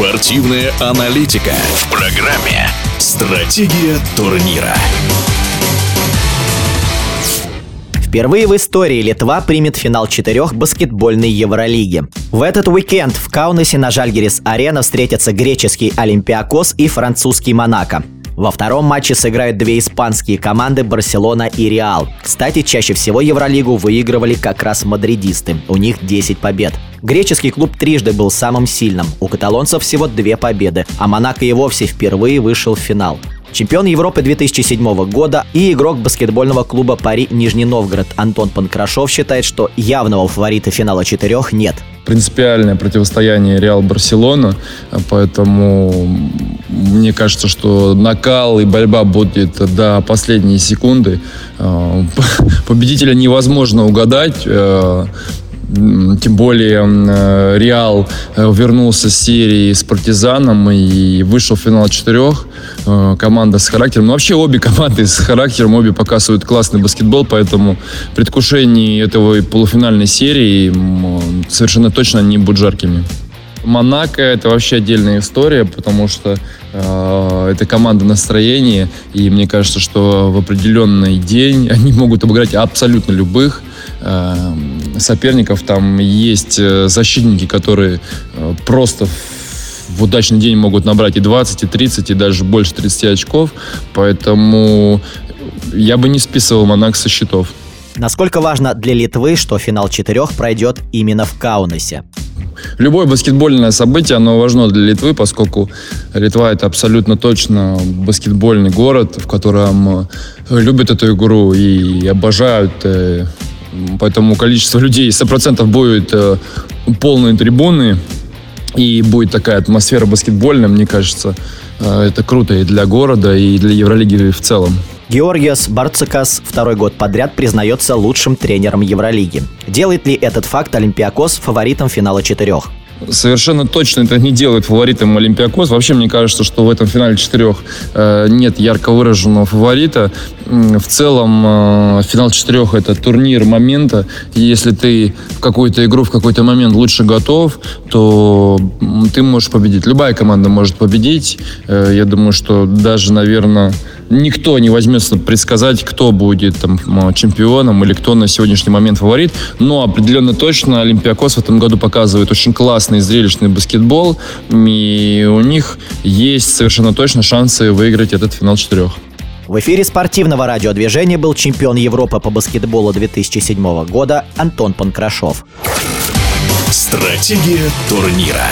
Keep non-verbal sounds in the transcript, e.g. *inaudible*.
Спортивная аналитика в программе «Стратегия турнира». Впервые в истории Литва примет финал четырех баскетбольной Евролиги. В этот уикенд в Каунасе на Жальгерис-арена встретятся греческий Олимпиакос и французский Монако. Во втором матче сыграют две испанские команды Барселона и Реал. Кстати, чаще всего Евролигу выигрывали как раз мадридисты. У них 10 побед. Греческий клуб трижды был самым сильным. У каталонцев всего две победы, а Монако и вовсе впервые вышел в финал. Чемпион Европы 2007 года и игрок баскетбольного клуба «Пари Нижний Новгород» Антон Панкрашов считает, что явного фаворита финала четырех нет. Принципиальное противостояние Реал-Барселона, поэтому мне кажется, что накал и борьба будет до последней секунды. Э, *laughs* победителя невозможно угадать. Э, тем более э, Реал вернулся с серии с Партизаном и вышел в финал четырех. Команда с характером. Ну, вообще обе *laughs* команды с характером, обе показывают классный баскетбол, поэтому предвкушение этого полуфинальной серии совершенно точно не будут жаркими. Монако это вообще отдельная история, потому что э, это команда настроения, и мне кажется, что в определенный день *laughs* они могут обыграть абсолютно любых э, соперников. Там есть э, защитники, которые э, просто в удачный день могут набрать и 20, и 30, и даже больше 30 очков. Поэтому я бы не списывал Монак со счетов. Насколько важно для Литвы, что финал четырех пройдет именно в Каунасе? Любое баскетбольное событие, оно важно для Литвы, поскольку Литва это абсолютно точно баскетбольный город, в котором э, любят эту игру и обожают. Э, поэтому количество людей 100% будет э, полные трибуны, и будет такая атмосфера баскетбольная, мне кажется. Это круто и для города, и для Евролиги в целом. Георгиос Барцикас второй год подряд признается лучшим тренером Евролиги. Делает ли этот факт Олимпиакос фаворитом финала четырех? Совершенно точно это не делает фаворитом Олимпиакос. Вообще, мне кажется, что в этом финале четырех э, нет ярко выраженного фаворита. В целом, э, финал четырех – это турнир момента. Если ты в какую-то игру в какой-то момент лучше готов, то ты можешь победить. Любая команда может победить. Э, я думаю, что даже, наверное, никто не возьмется предсказать, кто будет там чемпионом или кто на сегодняшний момент фаворит. Но определенно точно Олимпиакос в этом году показывает очень классный зрелищный баскетбол. И у них есть совершенно точно шансы выиграть этот финал четырех. В эфире спортивного радиодвижения был чемпион Европы по баскетболу 2007 года Антон Панкрашов. Стратегия турнира.